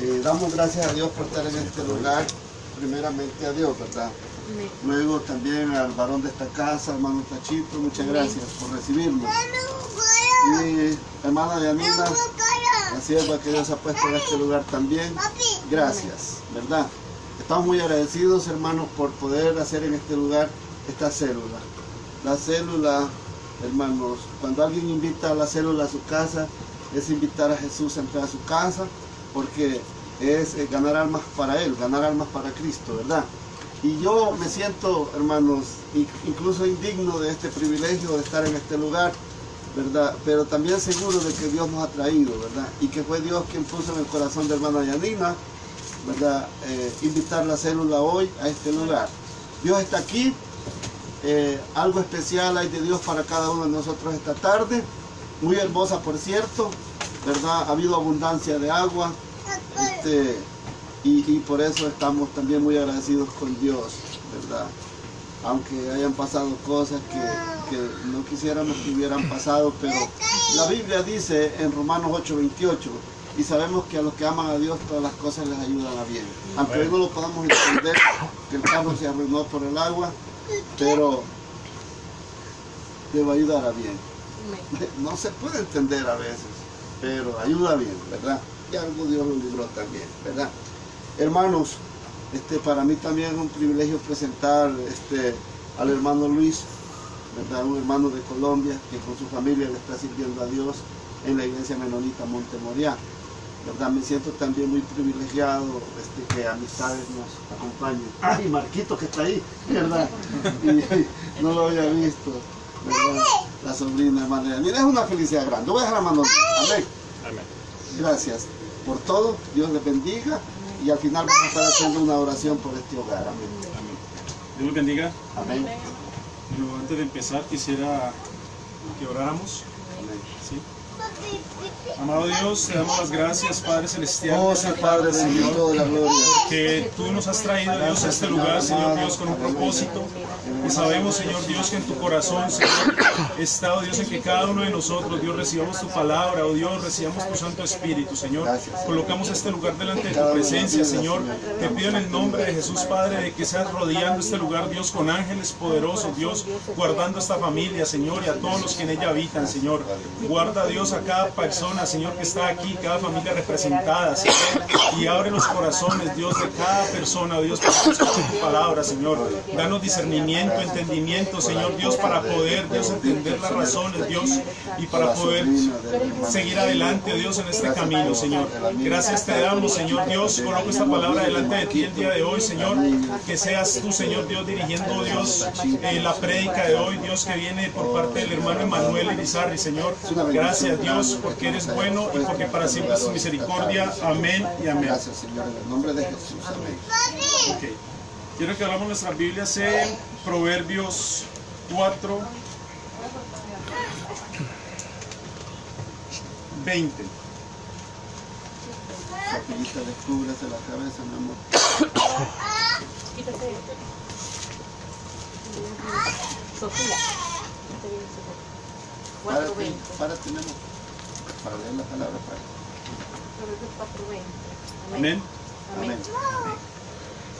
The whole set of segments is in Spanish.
Eh, damos gracias a Dios por estar en este lugar, primeramente a Dios, ¿verdad? Luego también al varón de esta casa, hermano Tachito, muchas gracias por recibirnos. Y hermana Yanina, la sierva que Dios ha puesto en este lugar también, gracias, ¿verdad? Estamos muy agradecidos, hermanos, por poder hacer en este lugar esta célula. La célula, hermanos, cuando alguien invita a la célula a su casa, es invitar a Jesús a entrar a su casa, porque es eh, ganar almas para Él, ganar almas para Cristo, ¿verdad? Y yo me siento, hermanos, incluso indigno de este privilegio de estar en este lugar, ¿verdad? Pero también seguro de que Dios nos ha traído, ¿verdad? Y que fue Dios quien puso en el corazón de hermana Yanina, ¿verdad? Eh, invitar la célula hoy a este lugar. Dios está aquí, eh, algo especial hay de Dios para cada uno de nosotros esta tarde, muy hermosa por cierto, ¿verdad? Ha habido abundancia de agua, este, y, por eso estamos también muy agradecidos con Dios, ¿verdad? Aunque hayan pasado cosas que, no quisiéramos que hubieran pasado, pero la Biblia dice en Romanos 8:28, y sabemos que a los que aman a Dios todas las cosas les ayudan a bien. Aunque hoy no lo podamos entender, que el carro se arruinó por el agua, pero debe ayudar a bien. No se puede entender a veces, pero ayuda bien, ¿verdad? Y algo Dios lo libró también, ¿verdad? Hermanos, este, para mí también es un privilegio presentar este, al hermano Luis, ¿verdad? un hermano de Colombia que con su familia le está sirviendo a Dios en la iglesia menonita Montemoriá. ¿verdad? Me siento también muy privilegiado este, que amistades nos acompañen. ¡Ay, Marquito que está ahí! ¿verdad? Y, no lo había visto. ¿verdad? La sobrina hermana. Mira, es una felicidad grande. Voy a dejar la mano. Amén. Amén. Gracias por todo. Dios les bendiga y al final vamos a estar haciendo una oración por este hogar. Amén. Dios los bendiga. Amén. antes de empezar quisiera que oráramos. ¿Sí? Amado Dios, te damos las gracias, Padre Celestial. Oh, Padre Señor, de la gloria. Que tú nos has traído, Dios, a este lugar, Señor Dios, con un propósito. Y sabemos, Señor Dios, que en tu corazón, Señor, está, Dios, en que cada uno de nosotros, Dios, recibamos tu palabra, oh Dios, recibamos tu Santo Espíritu, Señor. Colocamos este lugar delante de tu presencia, Señor. Te pido en el nombre de Jesús, Padre, de que seas rodeando este lugar, Dios, con ángeles poderosos, Dios, guardando esta familia, Señor, y a todos los que en ella habitan, Señor. Guarda, Dios, a cada persona, Señor, que está aquí, cada familia representada, Señor, y abre los corazones, Dios, de cada persona, Dios, para tu palabra, Señor. Danos discernimiento, entendimiento, Señor, Dios, para poder, Dios, entender las razones, Dios, y para poder seguir adelante, Dios, en este camino, Señor. Gracias te damos, Señor Dios, coloco esta palabra delante de ti el día de hoy, Señor, que seas tú, Señor Dios, dirigiendo, Dios, eh, la prédica de hoy, Dios, que viene por parte del hermano Emanuel Elizarri, Señor. Gracias, Dios, porque eres bueno y porque para siempre es misericordia. Amén y amén. Gracias, Señor, en el nombre de Jesús. Amén. Quiero que hablamos nuestras Biblias en Proverbios 4, 20. Rapidita, descúbrase la cabeza, mi amor. Sofía. 4.20. Para, tenemos para leer la palabra. Para. Amén. Amén.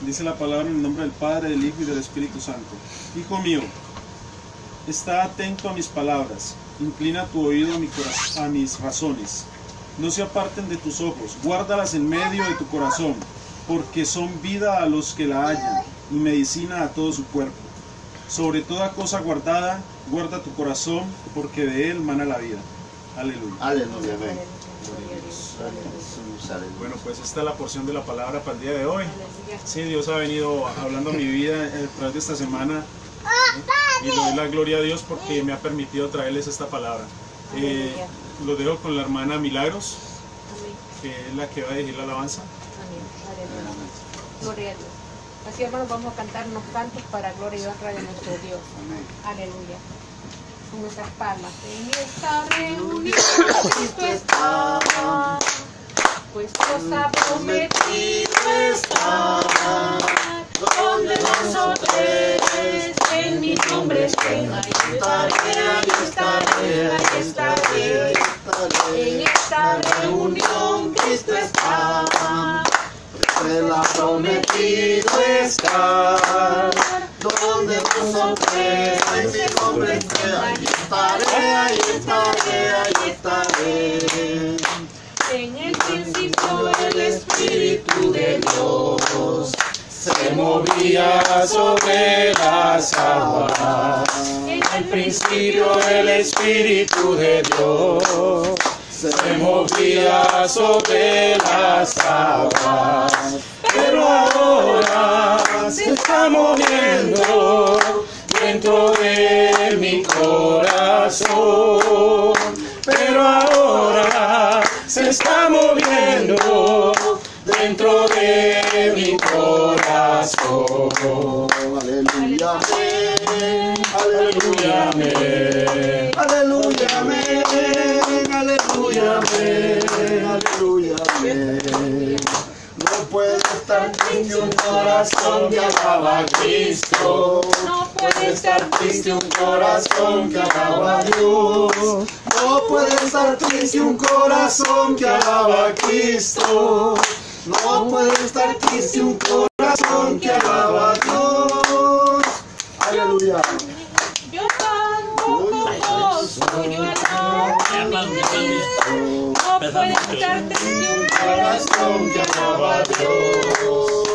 Dice la palabra en el nombre del Padre, del Hijo y del Espíritu Santo. Hijo mío, está atento a mis palabras, inclina tu oído a, mi a mis razones. No se aparten de tus ojos, guárdalas en medio de tu corazón, porque son vida a los que la hallan y medicina a todo su cuerpo. Sobre toda cosa guardada, guarda tu corazón, porque de él mana la vida. Aleluya. Bueno, pues esta es la porción de la palabra para el día de hoy. Sí, Dios ha venido hablando a mi vida a través de esta semana y le doy la gloria a Dios porque me ha permitido traerles esta palabra. Eh, lo dejo con la hermana Milagros, que es la que va a dirigir la alabanza. Amén. Gloria a Dios. Así hermanos vamos a cantar unos cantos para gloria y honra de nuestro Dios. Aleluya con nuestras palmas. En esta reunión Cristo está, pues Dios ha prometido estar. Donde nosotros en mi nombre estén, ahí estaré, ahí estaré, ahí estaré. En esta reunión Cristo está. Él ha prometido estar. Donde nosotros en mi nombre esté, ahí estaré, ahí estaré, ahí estaré. En el principio el Espíritu de Dios se movía sobre las aguas. En el principio el Espíritu de Dios se movía sobre las aguas. Pero ahora se está moviendo dentro de mi corazón. Pero ahora se está moviendo dentro de mi corazón. Aleluya, corazón que alaba a Cristo. no puede estar triste un corazón que alaba a Dios. No puede estar triste un corazón que alaba a Cristo. No puede estar triste un corazón que alaba a Dios. Aleluya. Yo gozo, yo alabo a. No puede estar triste un Corazón que alaba a Dios.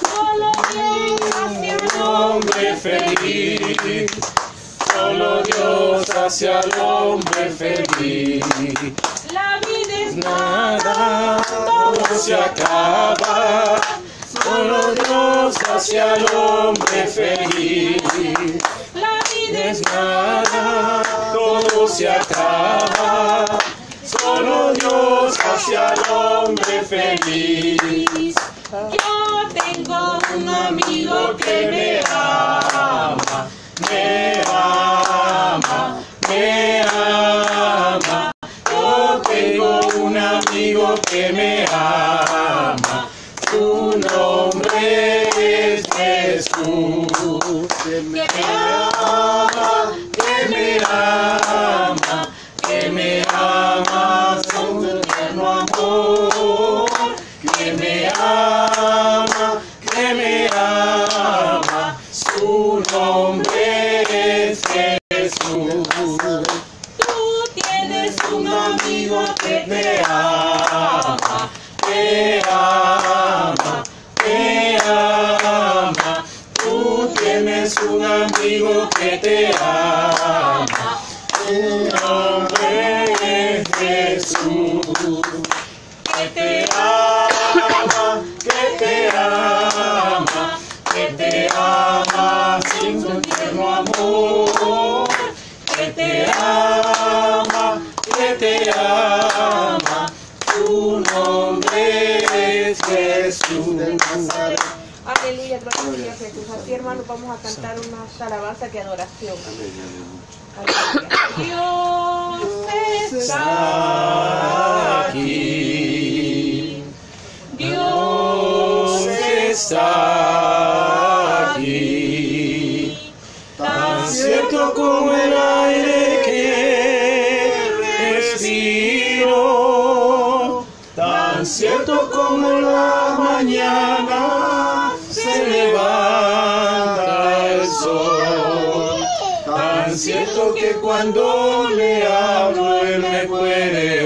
Solo Dios hacia el hombre feliz. Solo Dios hacia el hombre feliz. La vida es Nada, todo se acaba. Solo Dios hacia el hombre feliz. La vida Es nada, todo se acaba. Solo Dios hacia el hombre feliz. Yo tengo un amigo que me ama, me ama, me ama. Yo tengo un amigo que me ama. Su nombre es Jesús. Dios está aquí. Dios está aquí. Tan cierto como el aire que respiro, tan cierto como la mañana cierto que cuando le hablo él me puede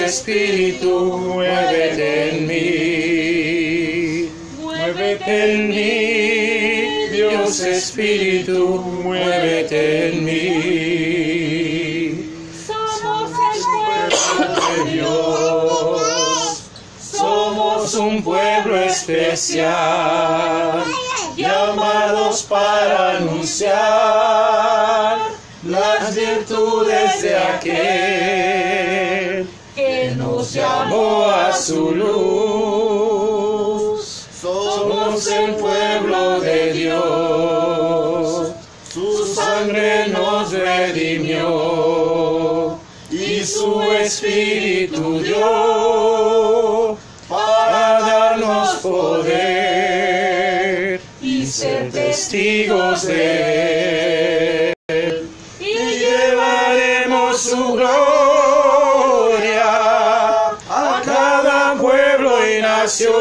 Espíritu, muévete en mí, muévete en mí, Dios Espíritu, muévete en mí. somos el pueblo de Dios. Somos un pueblo especial, llamados para anunciar las virtudes de aquel que llamó a su luz. Somos el pueblo de Dios, su sangre nos redimió. Y su espíritu dio para darnos poder y ser testigos de él y nación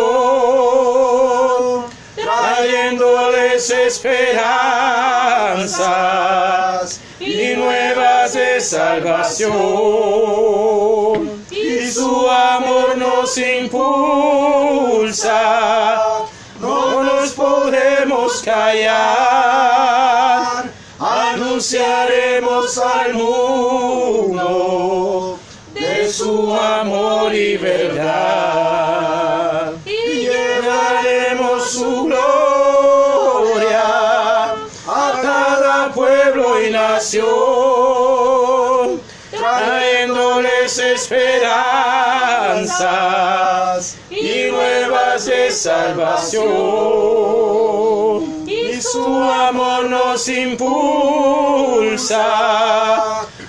trayéndoles esperanzas y nuevas de salvación. Y su amor nos impulsa, no nos podemos callar. Anunciaremos al mundo nación, trayéndoles esperanzas y nuevas de salvación. Y su amor nos impulsa,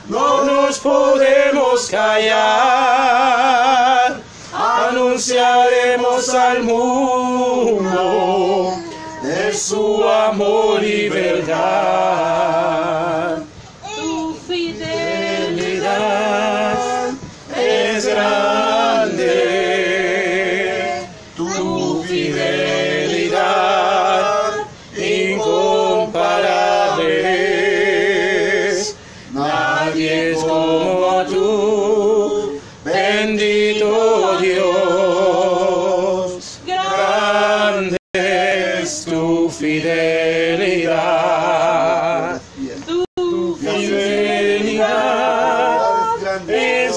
no nos podemos callar. Anunciaremos al mundo de su amor y verdad.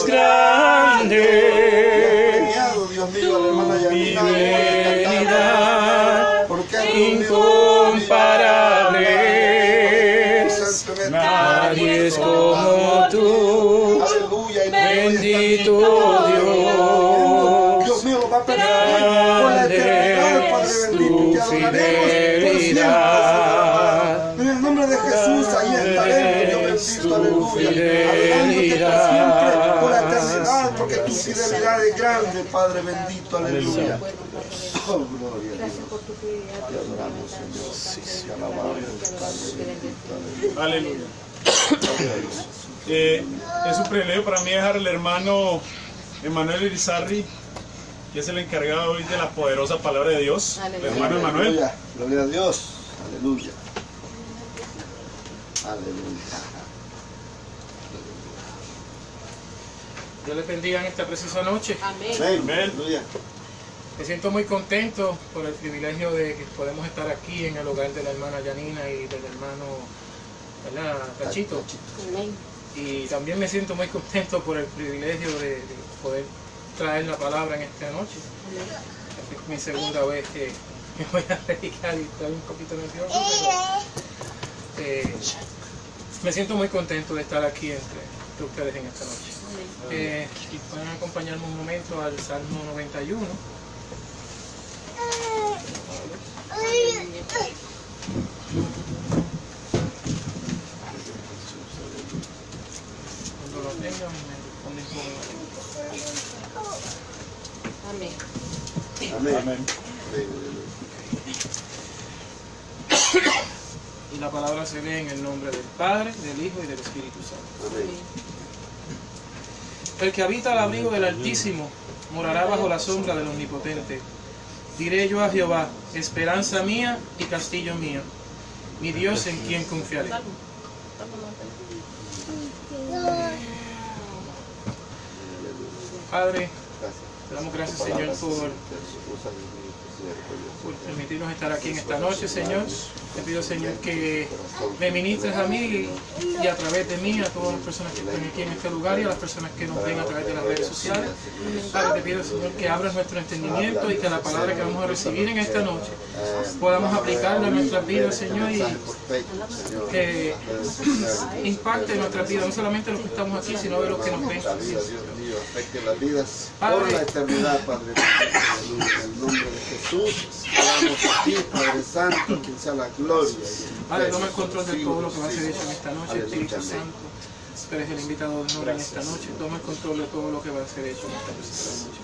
Grande. Grande, Padre bendito, aleluya. Oh, gloria a Gracias Dios. por tu fidelidad. Te adoramos, Señor. Te alabamos, Padre bendito, Aleluya. aleluya. Eh, es un privilegio para mí dejar al hermano Emanuel Irizarri, que es el encargado hoy de la poderosa palabra de Dios. El hermano Emanuel. Aleluya. Gloria a Dios. Aleluya. Aleluya. Dios les bendiga en esta precisa noche. Amén. Amén. Me siento muy contento por el privilegio de que podemos estar aquí en el hogar de la hermana Yanina y del hermano ¿verdad? Cachito. Amén. Y también me siento muy contento por el privilegio de, de poder traer la palabra en esta noche. Esta es mi segunda vez que me voy a predicar y estoy un poquito nervioso, pero eh, me siento muy contento de estar aquí entre, entre ustedes en esta noche. Eh, y pueden acompañarme un momento al Salmo 91. Cuando lo tengan me responden con Amén. Amén. Amén. Y la palabra se lee en el nombre del Padre, del Hijo y del Espíritu Santo. Amén. El que habita al abrigo del Altísimo morará bajo la sombra del Omnipotente. Diré yo a Jehová, esperanza mía y castillo mío, mi Dios en quien confiaré. Padre, te damos gracias, Señor, por, por permitirnos estar aquí en esta noche, Señor. Te pido, Señor, que me ministres a mí y a través de mí a todas las personas que están aquí en este lugar y a las personas que nos ven a través de las redes sociales. Padre, te pido, Señor, que abras nuestro entendimiento y que la palabra que vamos a recibir en esta noche podamos aplicarla en nuestras vidas, Señor, y que impacte nuestras vidas, no solamente los que estamos aquí, sino de los que nos ven. Afecte las vidas Padre. por la eternidad, Padre. En el nombre de Jesús, oramos a ti, Padre Santo, quien sea la gloria. Padre, toma el control de todo lo que va a ser hecho en esta noche. Espíritu. Santo. Tú eres el invitado de honor en esta noche. Toma el control de todo lo que va a ser hecho en esta noche.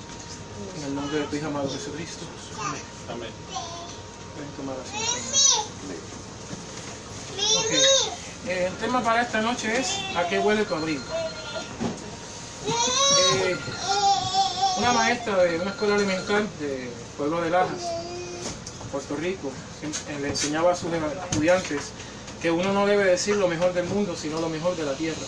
En el nombre de tu Hijo amado Jesucristo. Amén. Amén. Pueden tomar asiento. Eh, El tema para esta noche es ¿A qué huele tu abrigo? Eh, una maestra de una escuela elemental del pueblo de Lajas, Puerto Rico, le enseñaba a sus estudiantes que uno no debe decir lo mejor del mundo, sino lo mejor de la tierra.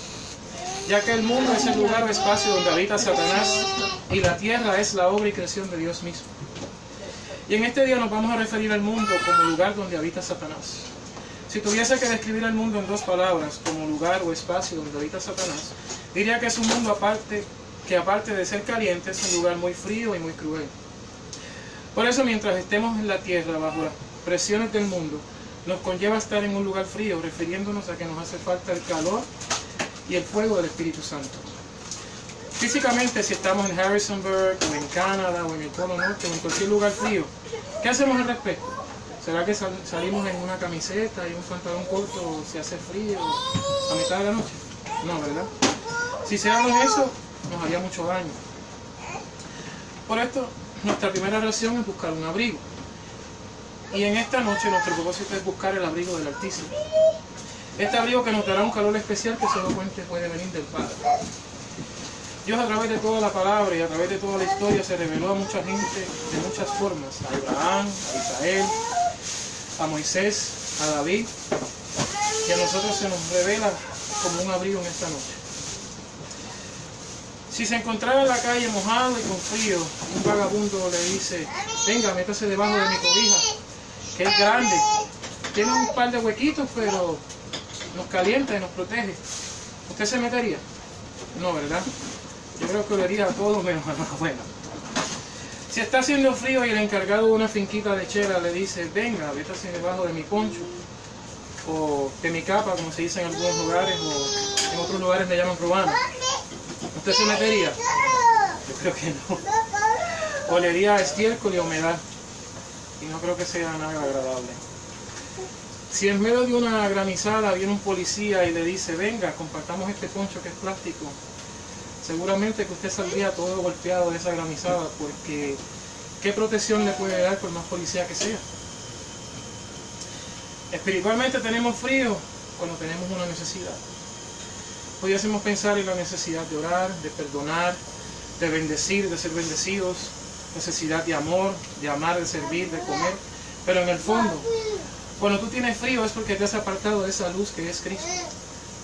Ya que el mundo es el lugar o espacio donde habita Satanás y la tierra es la obra y creación de Dios mismo. Y en este día nos vamos a referir al mundo como lugar donde habita Satanás. Si tuviese que describir al mundo en dos palabras, como lugar o espacio donde habita Satanás, diría que es un mundo aparte, que aparte de ser caliente, es un lugar muy frío y muy cruel. Por eso mientras estemos en la tierra bajo las presiones del mundo, nos conlleva estar en un lugar frío, refiriéndonos a que nos hace falta el calor y el fuego del Espíritu Santo. Físicamente, si estamos en Harrisonburg, o en Canadá, o en el Polo Norte, o en cualquier lugar frío, ¿qué hacemos al respecto? ¿Será que sal- salimos en una camiseta y un pantalón corto si hace frío a mitad de la noche? No, ¿verdad? Si hiciéramos eso, nos haría mucho daño. Por esto, nuestra primera reacción es buscar un abrigo. Y en esta noche nuestro propósito es buscar el abrigo del Altísimo. Este abrigo que nos dará un calor especial que solamente puede venir del Padre. Dios a través de toda la palabra y a través de toda la historia se reveló a mucha gente de muchas formas. A Abraham, a Israel, a Moisés, a David. Y a nosotros se nos revela como un abrigo en esta noche. Si se encontrara en la calle mojado y con frío, un vagabundo le dice, venga, métase debajo de mi cobija, que es grande. Tiene un par de huequitos, pero nos calienta y nos protege. ¿Usted se metería? No, ¿verdad? Yo creo que olería a todo menos a nada bueno. Si está haciendo frío y el encargado de una finquita lechera le dice, venga, métase debajo de mi poncho, o de mi capa, como se dice en algunos lugares, o en otros lugares le llaman robano. ¿Usted se metería? Yo creo que no. Olería estiércol y humedad. Y no creo que sea nada agradable. Si en medio de una granizada viene un policía y le dice, venga, compartamos este poncho que es plástico, seguramente que usted saldría todo golpeado de esa granizada porque ¿qué protección le puede dar por más policía que sea? Espiritualmente tenemos frío cuando tenemos una necesidad. Pudiésemos pensar en la necesidad de orar, de perdonar, de bendecir, de ser bendecidos, necesidad de amor, de amar, de servir, de comer. Pero en el fondo, cuando tú tienes frío es porque te has apartado de esa luz que es Cristo.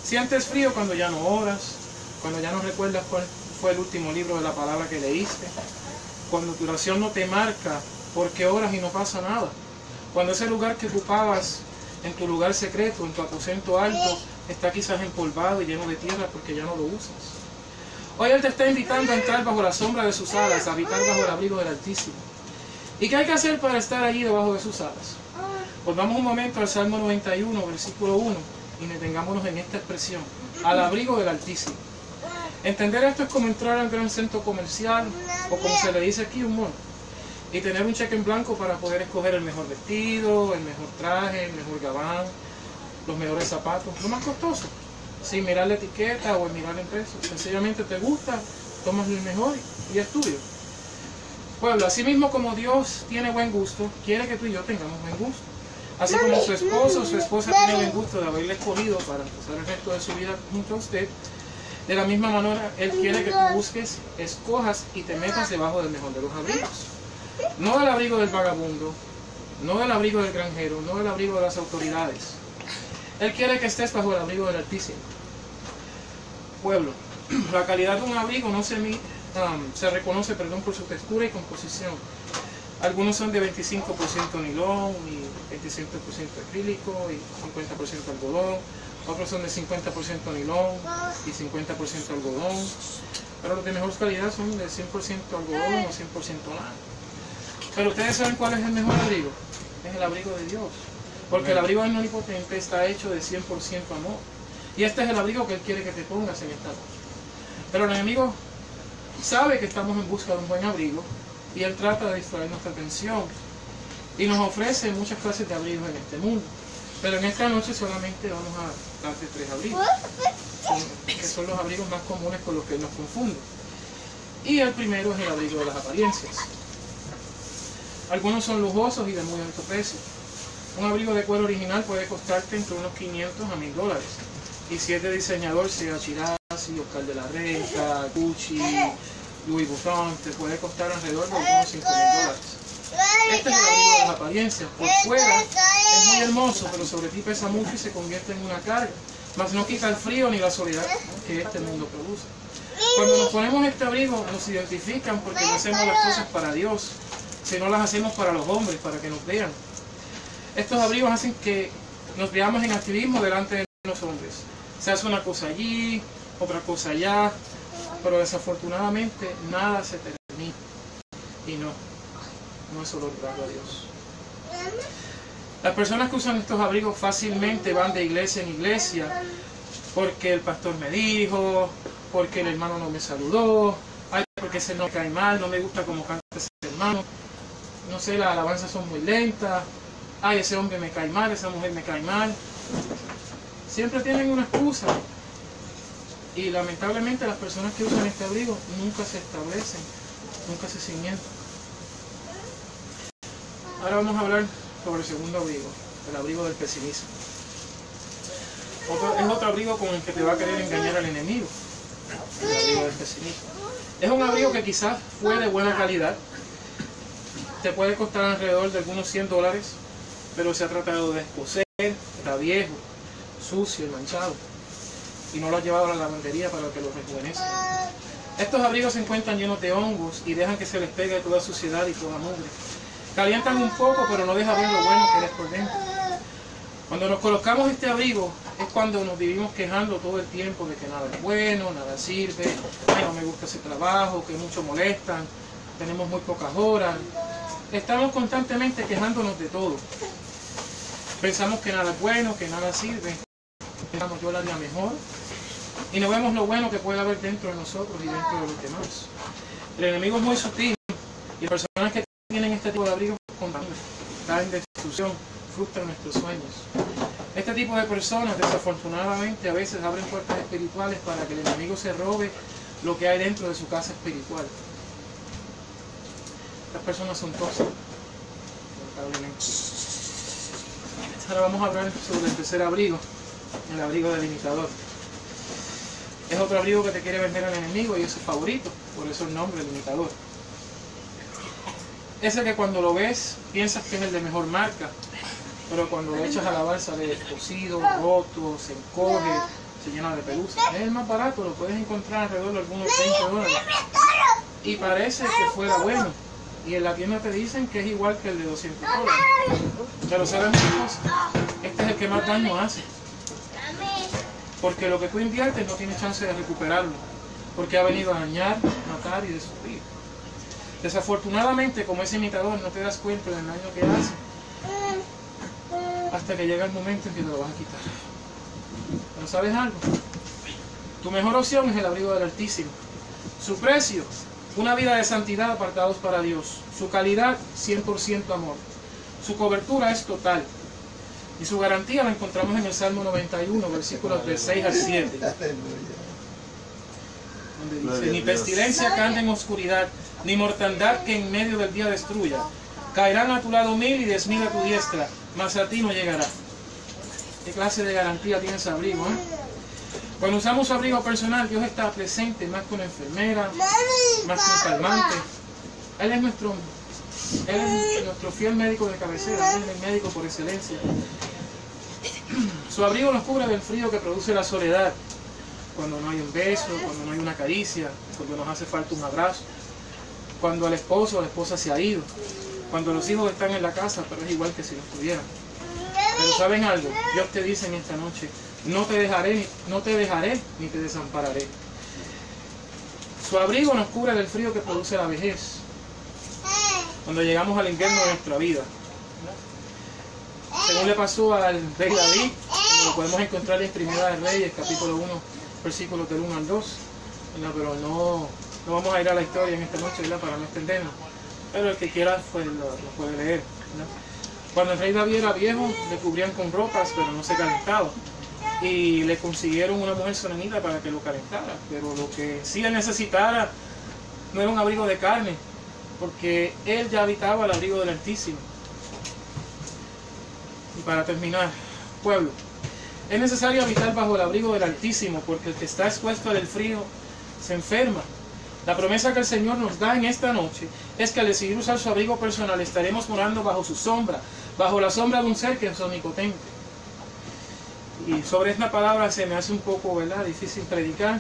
Sientes frío cuando ya no oras, cuando ya no recuerdas cuál fue el último libro de la palabra que leíste, Cuando tu oración no te marca porque oras y no pasa nada. Cuando ese lugar que ocupabas en tu lugar secreto, en tu aposento alto, está quizás empolvado y lleno de tierra porque ya no lo usas. Hoy Él te está invitando a entrar bajo la sombra de sus alas, a habitar bajo el abrigo del Altísimo. ¿Y qué hay que hacer para estar allí debajo de sus alas? Volvamos un momento al Salmo 91, versículo 1, y detengámonos en esta expresión, al abrigo del Altísimo. Entender esto es como entrar al gran centro comercial, o como se le dice aquí, un mall, y tener un cheque en blanco para poder escoger el mejor vestido, el mejor traje, el mejor gabán, los mejores zapatos, lo más costoso, sin mirar la etiqueta o mirar el precio. Sencillamente te gusta, tomas el mejor y es tuyo. Pueblo, así mismo como Dios tiene buen gusto, quiere que tú y yo tengamos buen gusto. Así como su esposo o su esposa tiene buen gusto de haberle escogido para empezar el resto de su vida junto a usted, de la misma manera Él quiere que tú busques, escojas y te metas debajo del mejor de los abrigos. No del abrigo del vagabundo, no del abrigo del granjero, no del abrigo de las autoridades. Él quiere que estés bajo el abrigo del Altísimo. Pueblo, la calidad de un abrigo no se, um, se reconoce perdón, por su textura y composición. Algunos son de 25% nilón y 25% acrílico y 50% algodón. Otros son de 50% nilón y 50% algodón. Pero los de mejor calidad son de 100% algodón o 100% lana. Pero ustedes saben cuál es el mejor abrigo. Es el abrigo de Dios. Porque el abrigo del omnipotente está hecho de 100% amor. Y este es el abrigo que Él quiere que te pongas en esta noche. Pero el enemigo sabe que estamos en busca de un buen abrigo y Él trata de distraer nuestra atención. Y nos ofrece muchas clases de abrigos en este mundo. Pero en esta noche solamente vamos a tres abrigos. Son- que son los abrigos más comunes con los que nos confunde. Y el primero es el abrigo de las apariencias. Algunos son lujosos y de muy alto precio. Un abrigo de cuero original puede costarte entre unos 500 a 1000 dólares. Y si es de diseñador, sea Chirasi, Oscar de la Renta, Gucci, Louis Vuitton, te puede costar alrededor de unos 5 mil dólares. Este es el abrigo de las apariencias. Por fuera es muy hermoso, pero sobre ti pesa mucho y se convierte en una carga. Mas no quita el frío ni la soledad que este mundo produce. Cuando nos ponemos este abrigo, nos identifican porque no hacemos las cosas para Dios, sino las hacemos para los hombres, para que nos vean. Estos abrigos hacen que nos veamos en activismo delante de los hombres. Se hace una cosa allí, otra cosa allá, pero desafortunadamente nada se termina. Y no, no es solo honrar a Dios. Las personas que usan estos abrigos fácilmente van de iglesia en iglesia porque el pastor me dijo, porque el hermano no me saludó, ay, porque ese no cae mal, no me gusta cómo canta ese hermano, no sé, las alabanzas son muy lentas, ay, ese hombre me cae mal, esa mujer me cae mal. Siempre tienen una excusa. Y lamentablemente las personas que usan este abrigo nunca se establecen, nunca se cimientan. Ahora vamos a hablar sobre el segundo abrigo, el abrigo del pesimismo. Otro- es otro abrigo con el que te va a querer engañar al enemigo, el abrigo del pesimismo. Es un abrigo que quizás fue de buena calidad, te puede costar alrededor de algunos 100 dólares, pero se ha tratado de descoser, está viejo, sucio y manchado, y no lo has llevado a la lavandería para que lo rejuvenezca. Estos abrigos se encuentran llenos de hongos y dejan que se les pegue toda suciedad y toda mugre. Calientan un poco, pero no deja ver lo bueno que eres por dentro. Cuando nos colocamos este abrigo es cuando nos vivimos quejando todo el tiempo de que nada es bueno, nada sirve, ay no me gusta ese trabajo, que mucho molestan, tenemos muy pocas horas. Estamos constantemente quejándonos de todo. Pensamos que nada es bueno, que nada sirve. Pensamos yo lo haría mejor. Y no vemos lo bueno que puede haber dentro de nosotros y dentro de los demás. El enemigo es muy sutil y las personas que tienen este tipo de abrigos contaminan, traen destrucción, frustran nuestros sueños. Este tipo de personas desafortunadamente a veces abren puertas espirituales para que el enemigo se robe lo que hay dentro de su casa espiritual. Estas personas son tóxicas, lamentablemente. Ahora vamos a hablar sobre el tercer abrigo, el abrigo del imitador. Es otro abrigo que te quiere vender al enemigo y es su favorito, por eso el nombre, el imitador. Ese que cuando lo ves piensas que es el de mejor marca, pero cuando lo echas a lavar sale descosido, roto, se encoge, se llena de pelusa. Es el más barato, lo puedes encontrar alrededor de algunos 20 dólares. y parece que fuera bueno. Y en la tienda te dicen que es igual que el de 200 dólares. Pero ¿sabes una cosa? Este es el que más daño hace. Porque lo que tú inviertes no tiene chance de recuperarlo. Porque ha venido a dañar, matar y destruir. Desafortunadamente, como ese imitador, no te das cuenta del daño que hace hasta que llega el momento en que te lo vas a quitar. Pero ¿sabes algo? Tu mejor opción es el abrigo del Altísimo. Su precio, una vida de santidad apartados para Dios. Su calidad, 100% amor. Su cobertura es total. Y su garantía la encontramos en el Salmo 91, versículos del 6 al 7. Donde dice, ni pestilencia canta en oscuridad, ni mortandad que en medio del día destruya. Caerán a tu lado mil y diez mil a tu diestra, mas a ti no llegará. ¿Qué clase de garantía tiene ese abrigo? eh? Cuando usamos abrigo personal, Dios está presente más una enfermera, más un calmante. Él es nuestro, él es nuestro fiel médico de cabecera, Él es el médico por excelencia. Su abrigo nos cubre del frío que produce la soledad, cuando no hay un beso, cuando no hay una caricia, cuando nos hace falta un abrazo, cuando el esposo o la esposa se ha ido, cuando los hijos están en la casa, pero es igual que si no estuvieran. Pero saben algo, Dios te dice en esta noche, no te dejaré, no te dejaré ni te desampararé. Su abrigo nos cubre del frío que produce la vejez. Cuando llegamos al invierno de nuestra vida. Según le pasó al rey David, como lo podemos encontrar en Primera de Reyes, capítulo 1, versículos del 1 al 2. ¿verdad? Pero no, no vamos a ir a la historia en esta noche ¿verdad? para no extendernos. Pero el que quiera pues, lo, puede leer. Cuando el rey David era viejo, le cubrían con ropas, pero no se calentaba. Y le consiguieron una mujer sonenita para que lo calentara. Pero lo que sí él necesitara no era un abrigo de carne, porque él ya habitaba el abrigo del Altísimo. Y para terminar, pueblo, es necesario habitar bajo el abrigo del Altísimo, porque el que está expuesto al frío se enferma. La promesa que el Señor nos da en esta noche es que al decidir usar su abrigo personal estaremos morando bajo su sombra, bajo la sombra de un ser que es omnipotente. Y sobre esta palabra se me hace un poco ¿verdad? difícil predicar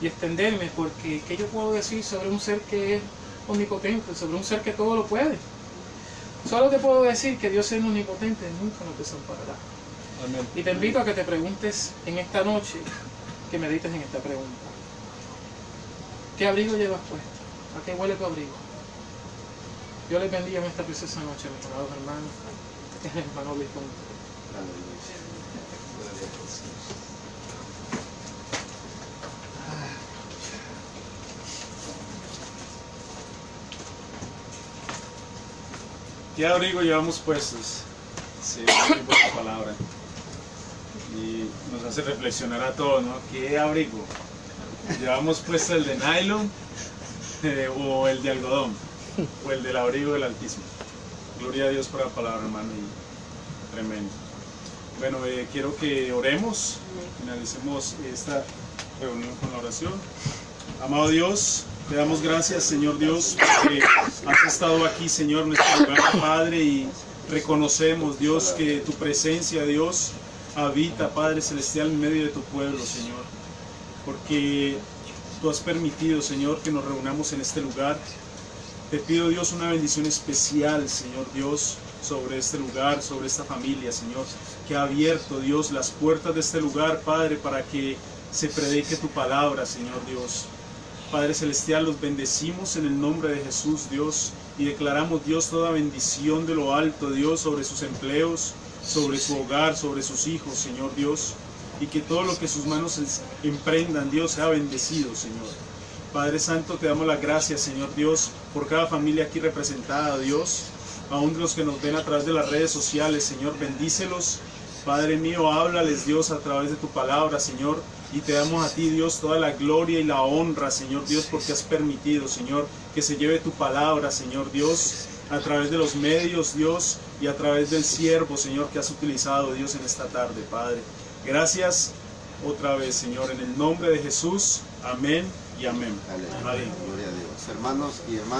y extenderme, porque ¿qué yo puedo decir sobre un ser que es omnipotente, sobre un ser que todo lo puede? Solo te puedo decir que Dios es omnipotente nunca nos desamparará. Amén. Y te invito a que te preguntes en esta noche, que medites en esta pregunta. ¿Qué abrigo llevas puesto? ¿A qué huele tu abrigo? Yo les bendiga en esta preciosa noche, mis amados hermanos. Hermano Luis. ¿Qué abrigo llevamos puestos? Sí, muy buena palabra. Y nos hace reflexionar a todos, ¿no? ¿Qué abrigo? ¿Llevamos puesto el de nylon eh, o el de algodón? ¿O el del abrigo del Altísimo? Gloria a Dios por la palabra, hermano, tremendo. Bueno, eh, quiero que oremos, finalicemos esta reunión con la oración. Amado Dios, te damos gracias, Señor Dios, porque has estado aquí, Señor, nuestro lugar, Padre, y reconocemos, Dios, que tu presencia, Dios, habita, Padre Celestial, en medio de tu pueblo, Señor. Porque tú has permitido, Señor, que nos reunamos en este lugar. Te pido, Dios, una bendición especial, Señor Dios, sobre este lugar, sobre esta familia, Señor, que ha abierto, Dios, las puertas de este lugar, Padre, para que se predique tu palabra, Señor Dios. Padre Celestial, los bendecimos en el nombre de Jesús, Dios, y declaramos, Dios, toda bendición de lo alto, Dios, sobre sus empleos, sobre su hogar, sobre sus hijos, Señor Dios, y que todo lo que sus manos emprendan, Dios, sea bendecido, Señor. Padre Santo, te damos las gracias, Señor Dios, por cada familia aquí representada, Dios, aún los que nos ven a través de las redes sociales, Señor, bendícelos. Padre mío, háblales, Dios, a través de tu palabra, Señor, y te damos a ti, Dios, toda la gloria y la honra, Señor Dios, porque has permitido, Señor, que se lleve tu palabra, Señor Dios, a través de los medios, Dios, y a través del siervo, Señor, que has utilizado, Dios, en esta tarde, Padre. Gracias otra vez, Señor, en el nombre de Jesús. Amén y amén. Amén. Gloria a Dios. Hermanos y hermanas.